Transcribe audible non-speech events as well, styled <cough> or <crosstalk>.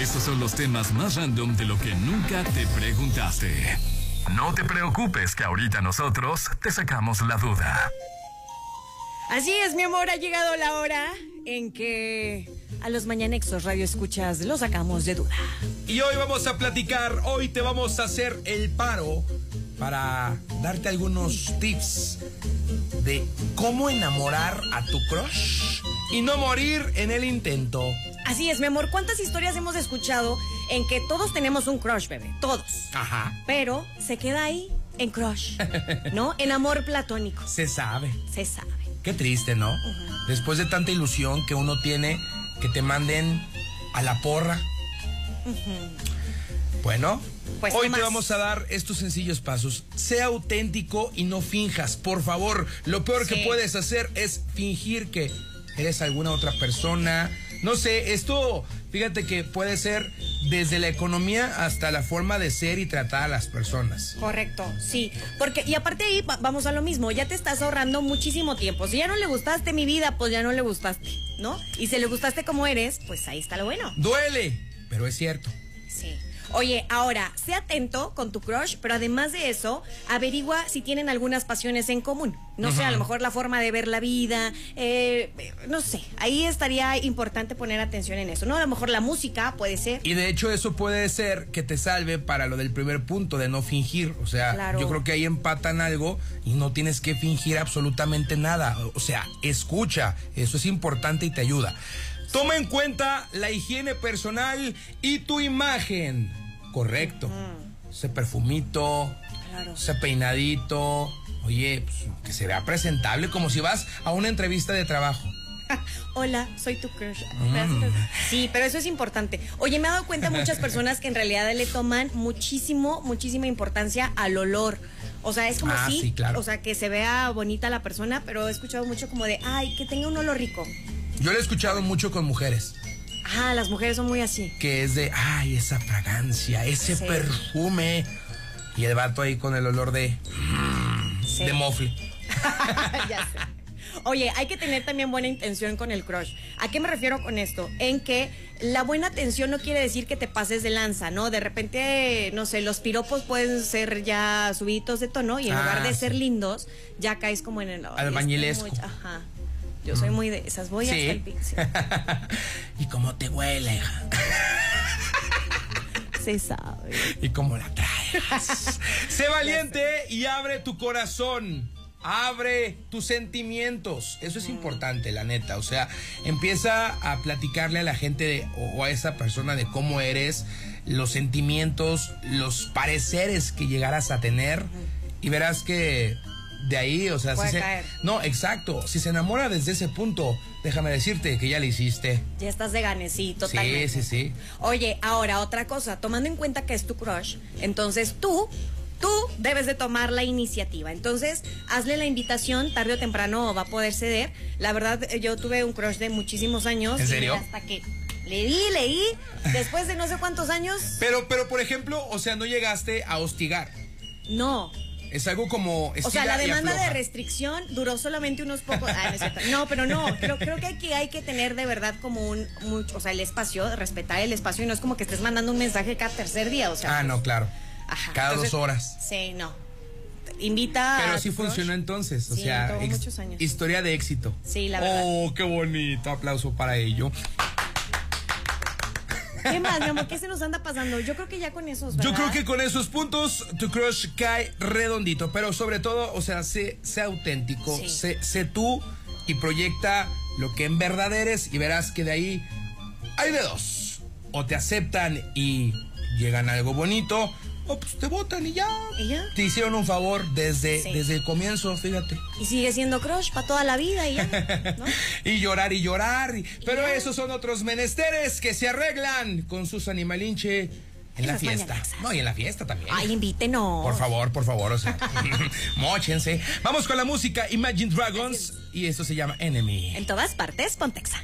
Estos son los temas más random de lo que nunca te preguntaste. No te preocupes que ahorita nosotros te sacamos la duda. Así es, mi amor, ha llegado la hora en que a los mañanexos radio escuchas los sacamos de duda. Y hoy vamos a platicar, hoy te vamos a hacer el paro para darte algunos tips de cómo enamorar a tu crush y no morir en el intento. Así es, mi amor, ¿cuántas historias hemos escuchado en que todos tenemos un crush, bebé? Todos. Ajá. Pero se queda ahí en crush, <laughs> ¿no? En amor platónico. Se sabe. Se sabe. Qué triste, ¿no? Después de tanta ilusión que uno tiene, que te manden a la porra. Bueno, Pues hoy te vamos a dar estos sencillos pasos. Sea auténtico y no finjas, por favor. Lo peor que puedes hacer es fingir que eres alguna otra persona. No sé, esto, fíjate que puede ser desde la economía hasta la forma de ser y tratar a las personas. Correcto, sí. Porque, y aparte ahí va- vamos a lo mismo, ya te estás ahorrando muchísimo tiempo. Si ya no le gustaste mi vida, pues ya no le gustaste, ¿no? Y si le gustaste como eres, pues ahí está lo bueno. Duele, pero es cierto. Sí. Oye, ahora, sé atento con tu crush, pero además de eso, averigua si tienen algunas pasiones en común. No sé, a lo mejor la forma de ver la vida, eh, no sé. Ahí estaría importante poner atención en eso, ¿no? A lo mejor la música puede ser. Y de hecho eso puede ser que te salve para lo del primer punto, de no fingir. O sea, Claro. yo creo que ahí empatan algo y no tienes que fingir absolutamente nada. O sea, escucha, eso es importante y te ayuda. Toma en cuenta la higiene personal y tu imagen. Correcto. Ese perfumito, Claro. ese peinadito. Oye, pues, que se vea presentable, como si vas a una entrevista de trabajo. <laughs> Hola, soy tu crush. Mm. Sí, pero eso es importante. Oye, me he dado cuenta muchas <laughs> personas que en realidad le toman muchísimo, muchísima importancia al olor. O sea, es como Ah, si, sí, claro. o sea, que se vea bonita la persona, pero he escuchado mucho como de, ay, que tenga un olor rico. Yo lo he escuchado mucho con mujeres. Ah, las mujeres son muy así. que es de, ay, esa fragancia, ese Sí. perfume. Y el vato ahí con el olor de, mm, Sí. de mofle. <laughs> ya sé. Oye, hay que tener también buena intención con el crush. ¿A qué me refiero con esto? En que la buena atención no quiere decir que te pases de lanza, ¿no? De repente, no sé, los piropos pueden ser ya subiditos de tono y en Ah, lugar de ser lindos, ya caes como en el... "Ay, Albañilesco. muy- Ajá. Yo soy muy de esas. Voy hasta el Sí. piso. <laughs> y cómo te huele, hija. <laughs> Se sabe. Y cómo la traes. <laughs> sé valiente y abre tu corazón. Abre tus sentimientos. Eso es importante, la neta. O sea, empieza a platicarle a la gente de- o, o a esa persona de cómo eres, los sentimientos, los pareceres que llegarás a tener. Y verás que de ahí, o sea, Puede si se-. No, exacto. Si se enamora desde ese punto, déjame decirte que ya le hiciste. Ya estás de ganes, sí, totalmente. Sí, sí, sí. Oye, ahora otra cosa, tomando en cuenta que es tu crush, entonces tú, tú debes de tomar la iniciativa. Entonces, hazle la invitación, tarde o temprano va a poder ceder. La verdad, yo tuve un crush de muchísimos años. ¿En y serio? hasta que le di, leí, después de no sé cuántos años, Pero, pero, por ejemplo, o sea, no llegaste a hostigar. no. Es algo como. O sea, la demanda de restricción duró solamente unos pocos. Ah, no, pero no. Creo, creo que aquí hay que tener de verdad como un. Mucho, o sea, el espacio, respetar el espacio y no es como que estés mandando un mensaje cada tercer día. O sea, Ah, no, claro. Ajá. Cada Entonces, dos horas. Sí, no. Invita. Pero sí funcionó entonces. O Sí, sea, muchos años. historia de éxito. Sí, la verdad. Oh, qué bonito. Aplauso para ello. ¿Qué más, mi amor? ¿Qué se nos anda pasando? Yo creo que ya con esos. Yo ¿verdad? creo que con esos puntos tu crush cae redondito. Pero sobre todo, o sea, sé, sé auténtico. Sí. Sé, sé tú y proyecta lo que en verdad eres y verás que de ahí hay de dos. O te aceptan y llegan a algo bonito. O pues te votan y ya. ¿Y ya? Te hicieron un favor desde, Sí. desde el comienzo, fíjate. Y sigue siendo crush para toda la vida y ya. ¿no? <laughs> y llorar y llorar. y- Pero ya. esos son otros menesteres que se arreglan con sus animalinche en En la fiesta. mañanas. No, y en la fiesta también. Ay, invítenos. Por favor, por favor, o sea, <laughs> <laughs> mochense. Vamos con la música Imagine Dragons y esto se llama Enemy. En todas partes, Pontexa.